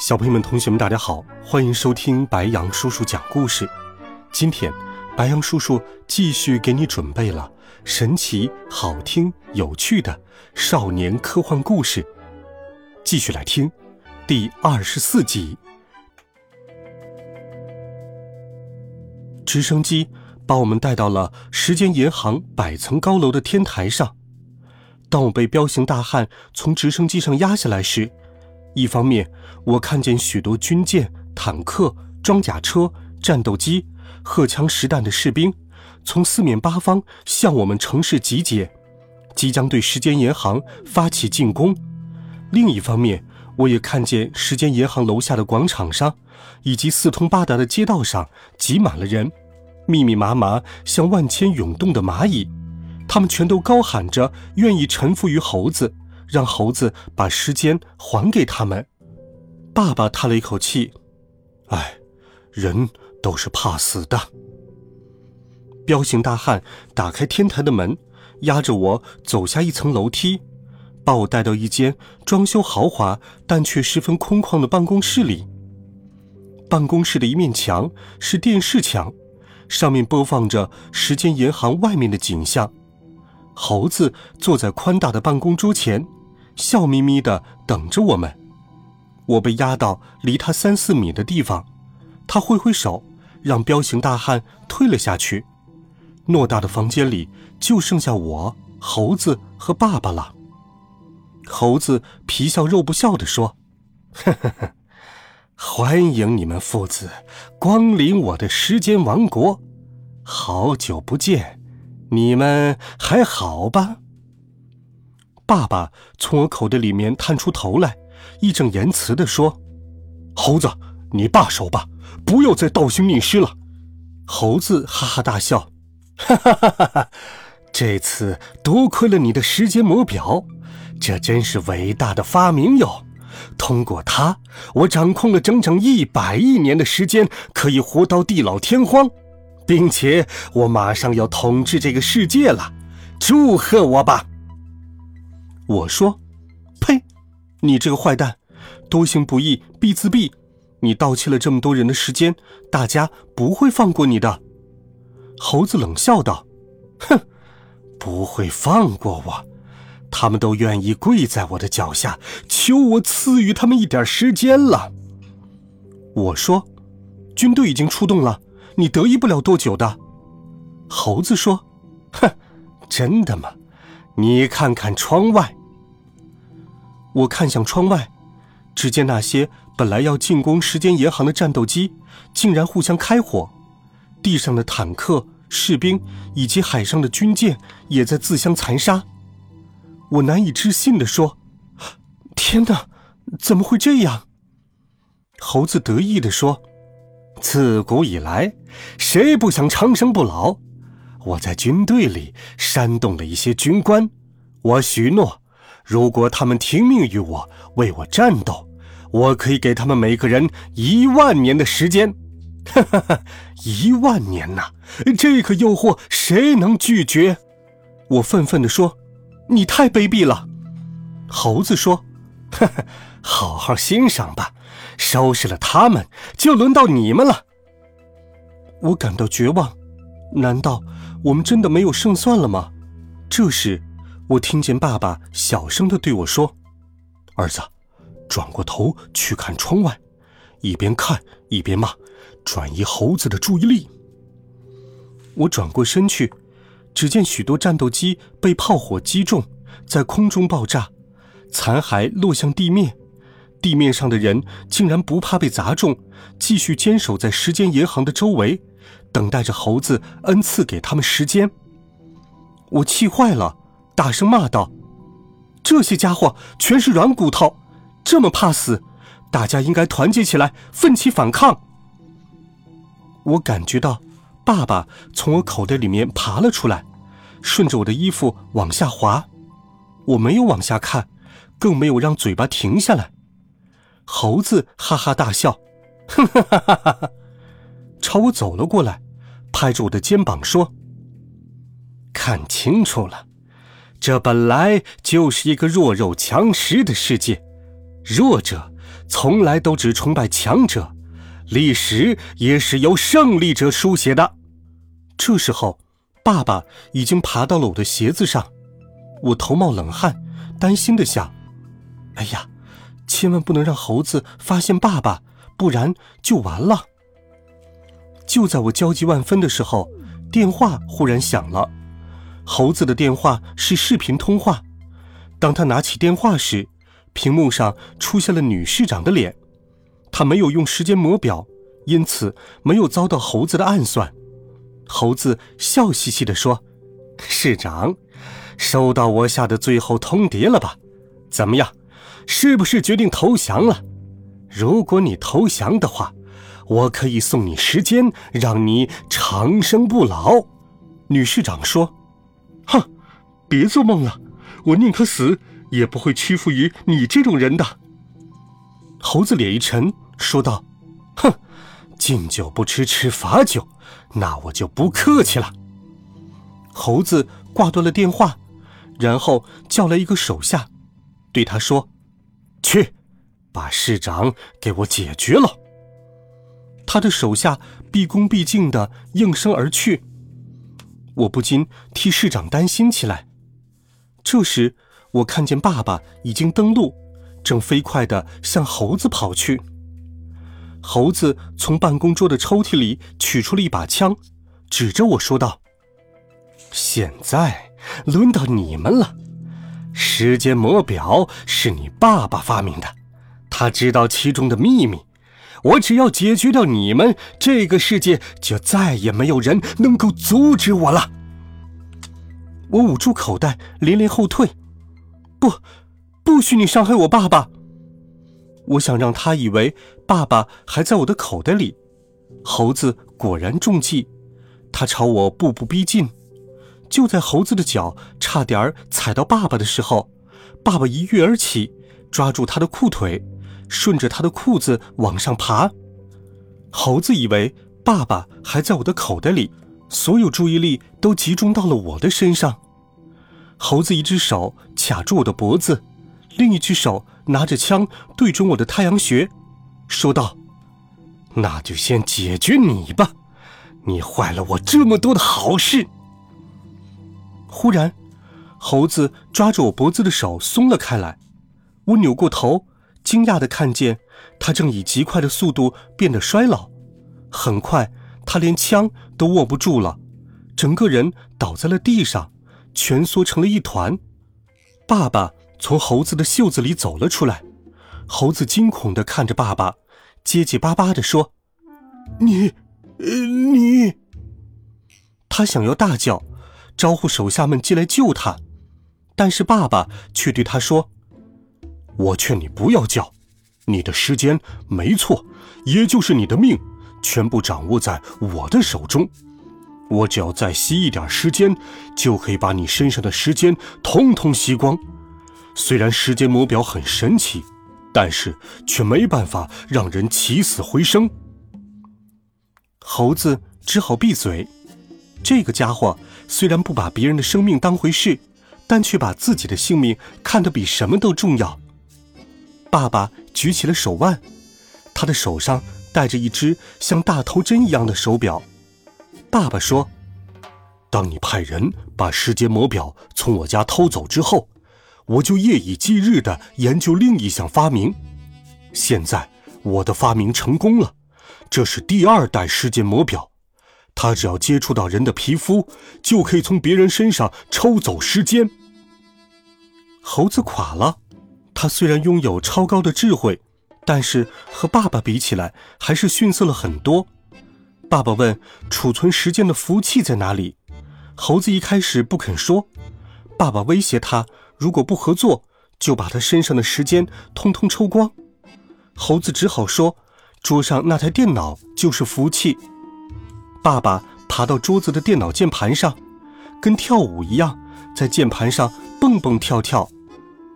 小朋友们、同学们，大家好，欢迎收听白羊叔叔讲故事。今天，白羊叔叔继续给你准备了神奇、好听、有趣的少年科幻故事，继续来听第二十四集。直升机把我们带到了时间银行百层高楼的天台上。当我被彪形大汉从直升机上压下来时，一方面，我看见许多军舰、坦克、装甲车、战斗机、荷枪实弹的士兵，从四面八方向我们城市集结，即将对时间银行发起进攻；另一方面，我也看见时间银行楼下的广场上，以及四通八达的街道上挤满了人，密密麻麻，像万千涌动的蚂蚁，他们全都高喊着愿意臣服于猴子。让猴子把时间还给他们。爸爸叹了一口气：“哎，人都是怕死的。”彪形大汉打开天台的门，压着我走下一层楼梯，把我带到一间装修豪华但却十分空旷的办公室里。办公室的一面墙是电视墙，上面播放着时间银行外面的景象。猴子坐在宽大的办公桌前。笑眯眯的等着我们，我被压到离他三四米的地方，他挥挥手，让彪形大汉退了下去。偌大的房间里就剩下我、猴子和爸爸了。猴子皮笑肉不笑地说：“呵呵呵，欢迎你们父子光临我的时间王国，好久不见，你们还好吧？”爸爸从我口袋里面探出头来，义正言辞地说：“猴子，你罢手吧，不要再倒行逆施了。”猴子哈哈大笑：“ 哈哈哈哈哈！这次多亏了你的时间魔表，这真是伟大的发明哟！通过它，我掌控了整整一百亿年的时间，可以活到地老天荒，并且我马上要统治这个世界了。祝贺我吧！”我说：“呸！你这个坏蛋，多行不义必自毙。你盗窃了这么多人的时间，大家不会放过你的。”猴子冷笑道：“哼，不会放过我。他们都愿意跪在我的脚下，求我赐予他们一点时间了。”我说：“军队已经出动了，你得意不了多久的。”猴子说：“哼，真的吗？你看看窗外。”我看向窗外，只见那些本来要进攻时间银行的战斗机，竟然互相开火；地上的坦克、士兵以及海上的军舰也在自相残杀。我难以置信地说：“天哪，怎么会这样？”猴子得意地说：“自古以来，谁不想长生不老？我在军队里煽动了一些军官，我许诺。”如果他们听命于我，为我战斗，我可以给他们每个人一万年的时间。哈哈哈，一万年呐，这个诱惑谁能拒绝？我愤愤地说：“你太卑鄙了。”猴子说：“哈哈，好好欣赏吧，收拾了他们，就轮到你们了。”我感到绝望，难道我们真的没有胜算了吗？这时。我听见爸爸小声的对我说：“儿子，转过头去看窗外，一边看一边骂，转移猴子的注意力。”我转过身去，只见许多战斗机被炮火击中，在空中爆炸，残骸落向地面，地面上的人竟然不怕被砸中，继续坚守在时间银行的周围，等待着猴子恩赐给他们时间。我气坏了。大声骂道：“这些家伙全是软骨头，这么怕死，大家应该团结起来，奋起反抗。我感觉到，爸爸从我口袋里面爬了出来，顺着我的衣服往下滑。我没有往下看，更没有让嘴巴停下来。猴子哈哈大笑，哼哈哈哈哈，朝我走了过来，拍着我的肩膀说：“看清楚了，这本来就是一个弱肉强食的世界，弱者从来都只崇拜强者。”历史也是由胜利者书写的。这时候，爸爸已经爬到了我的鞋子上，我头冒冷汗，担心的想：“哎呀，千万不能让猴子发现爸爸，不然就完了。”就在我焦急万分的时候，电话忽然响了。猴子的电话是视频通话。当他拿起电话时，屏幕上出现了女市长的脸。他没有用时间磨表，因此没有遭到猴子的暗算。猴子笑嘻嘻地说：“市长，收到我下的最后通牒了吧？怎么样，是不是决定投降了？如果你投降的话，我可以送你时间，让你长生不老。”女市长说：“哼，别做梦了，我宁可死，也不会屈服于你这种人的。”猴子脸一沉，说道：“哼，敬酒不吃吃罚酒，那我就不客气了。”猴子挂断了电话，然后叫来一个手下，对他说：“去，把市长给我解决了。”他的手下毕恭毕敬的应声而去。我不禁替市长担心起来。这时，我看见爸爸已经登陆。正飞快地向猴子跑去。猴子从办公桌的抽屉里取出了一把枪，指着我说道：“现在轮到你们了。时间魔表是你爸爸发明的，他知道其中的秘密。我只要解决掉你们，这个世界就再也没有人能够阻止我了。”我捂住口袋，连连后退。不。不许你伤害我爸爸！我想让他以为爸爸还在我的口袋里。猴子果然中计，他朝我步步逼近。就在猴子的脚差点踩到爸爸的时候，爸爸一跃而起，抓住他的裤腿，顺着他的裤子往上爬。猴子以为爸爸还在我的口袋里，所有注意力都集中到了我的身上。猴子一只手卡住我的脖子。另一只手拿着枪对准我的太阳穴，说道：“那就先解决你吧，你坏了我这么多的好事。”忽然，猴子抓着我脖子的手松了开来，我扭过头，惊讶的看见他正以极快的速度变得衰老，很快他连枪都握不住了，整个人倒在了地上，蜷缩成了一团。爸爸。从猴子的袖子里走了出来，猴子惊恐的看着爸爸，结结巴巴的说：“你，你。”他想要大叫，招呼手下们进来救他，但是爸爸却对他说：“我劝你不要叫，你的时间没错，也就是你的命，全部掌握在我的手中。我只要再吸一点时间，就可以把你身上的时间通通吸光。”虽然时间魔表很神奇，但是却没办法让人起死回生。猴子只好闭嘴。这个家伙虽然不把别人的生命当回事，但却把自己的性命看得比什么都重要。爸爸举起了手腕，他的手上戴着一只像大头针一样的手表。爸爸说：“当你派人把时间魔表从我家偷走之后。”我就夜以继日地研究另一项发明，现在我的发明成功了，这是第二代时间魔表，它只要接触到人的皮肤，就可以从别人身上抽走时间。猴子垮了，他虽然拥有超高的智慧，但是和爸爸比起来还是逊色了很多。爸爸问：“储存时间的服务器在哪里？”猴子一开始不肯说，爸爸威胁他。如果不合作，就把他身上的时间通通抽光。猴子只好说：“桌上那台电脑就是服务器。”爸爸爬到桌子的电脑键盘上，跟跳舞一样，在键盘上蹦蹦跳跳，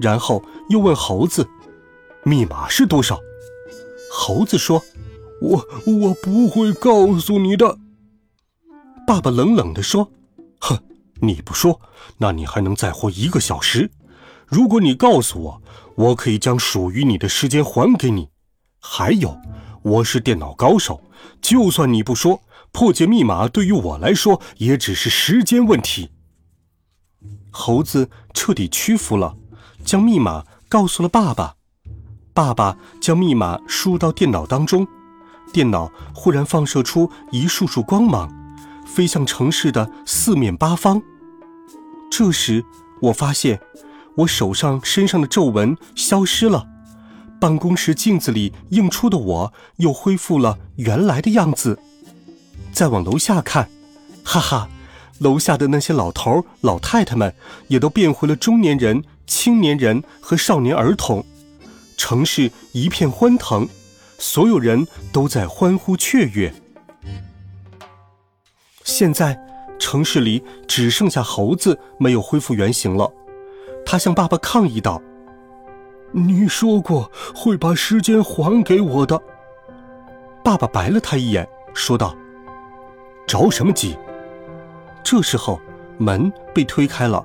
然后又问猴子：“密码是多少？”猴子说：“我我不会告诉你的。”爸爸冷冷地说：“哼，你不说，那你还能再活一个小时。如果你告诉我，我可以将属于你的时间还给你。还有，我是电脑高手，就算你不说，破解密码对于我来说也只是时间问题。”猴子彻底屈服了，将密码告诉了爸爸。爸爸将密码输入到电脑当中，电脑忽然放射出一束束光芒。飞向城市的四面八方。这时，我发现我手上、身上的皱纹消失了，办公室镜子里映出的我又恢复了原来的样子。再往楼下看，哈哈，楼下的那些老头老太太们也都变回了中年人、青年人和少年儿童。城市一片欢腾，所有人都在欢呼雀跃。现在，城市里只剩下猴子没有恢复原形了。他向爸爸抗议道：“你说过会把时间还给我的。”爸爸白了他一眼，说道：“着什么急？”这时候，门被推开了，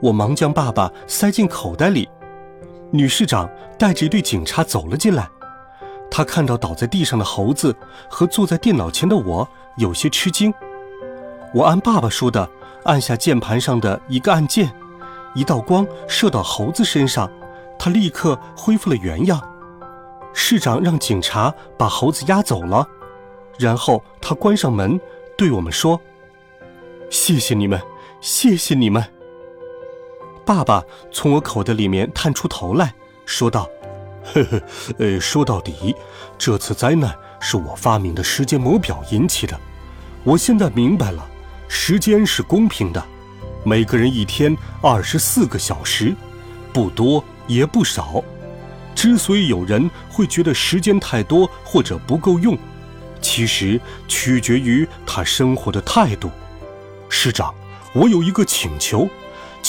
我忙将爸爸塞进口袋里。女市长带着一队警察走了进来。她看到倒在地上的猴子和坐在电脑前的我，有些吃惊。我按爸爸说的，按下键盘上的一个按键，一道光射到猴子身上，它立刻恢复了原样。市长让警察把猴子押走了，然后他关上门，对我们说：“谢谢你们，谢谢你们。”爸爸从我口袋里面探出头来说道：“ 呵呵，呃，说到底，这次灾难是我发明的时间魔表引起的。我现在明白了。”时间是公平的，每个人一天二十四个小时，不多也不少。之所以有人会觉得时间太多或者不够用，其实取决于他生活的态度。师长，我有一个请求，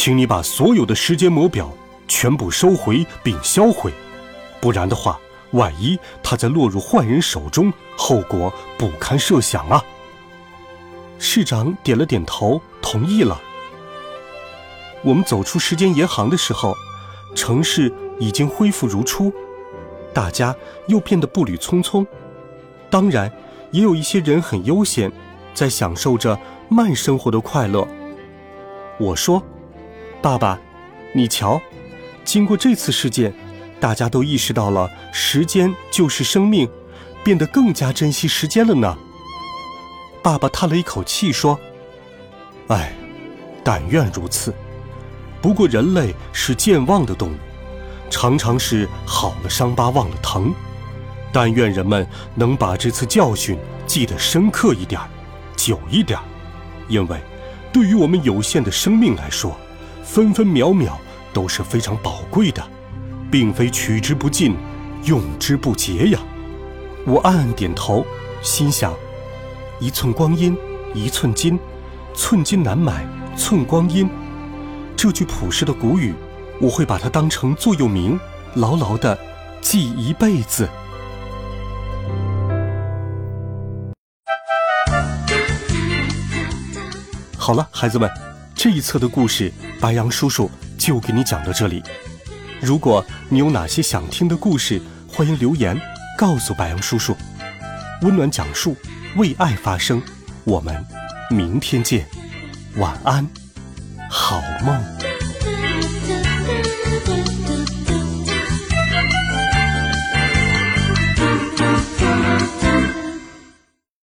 请你把所有的时间魔表全部收回并销毁，不然的话，万一它再落入坏人手中，后果不堪设想啊！市长点了点头，同意了。我们走出时间银行的时候，城市已经恢复如初，大家又变得步履匆匆。当然，也有一些人很悠闲，在享受着慢生活的快乐。我说：“爸爸，你瞧，经过这次事件，大家都意识到了时间就是生命，变得更加珍惜时间了呢。”爸爸叹了一口气说：“哎，但愿如此。不过人类是健忘的动物，常常是好了伤疤忘了疼。但愿人们能把这次教训记得深刻一点，久一点。因为，对于我们有限的生命来说，分分秒秒都是非常宝贵的，并非取之不尽，用之不竭呀。”我暗暗点头，心想。一寸光阴一寸金，寸金难买寸光阴。这句朴实的古语，我会把它当成座右铭，牢牢的记一辈子。好了，孩子们，这一册的故事，白杨叔叔就给你讲到这里。如果你有哪些想听的故事，欢迎留言告诉白杨叔叔。温暖讲述。为爱发声，我们明天见，晚安，好梦。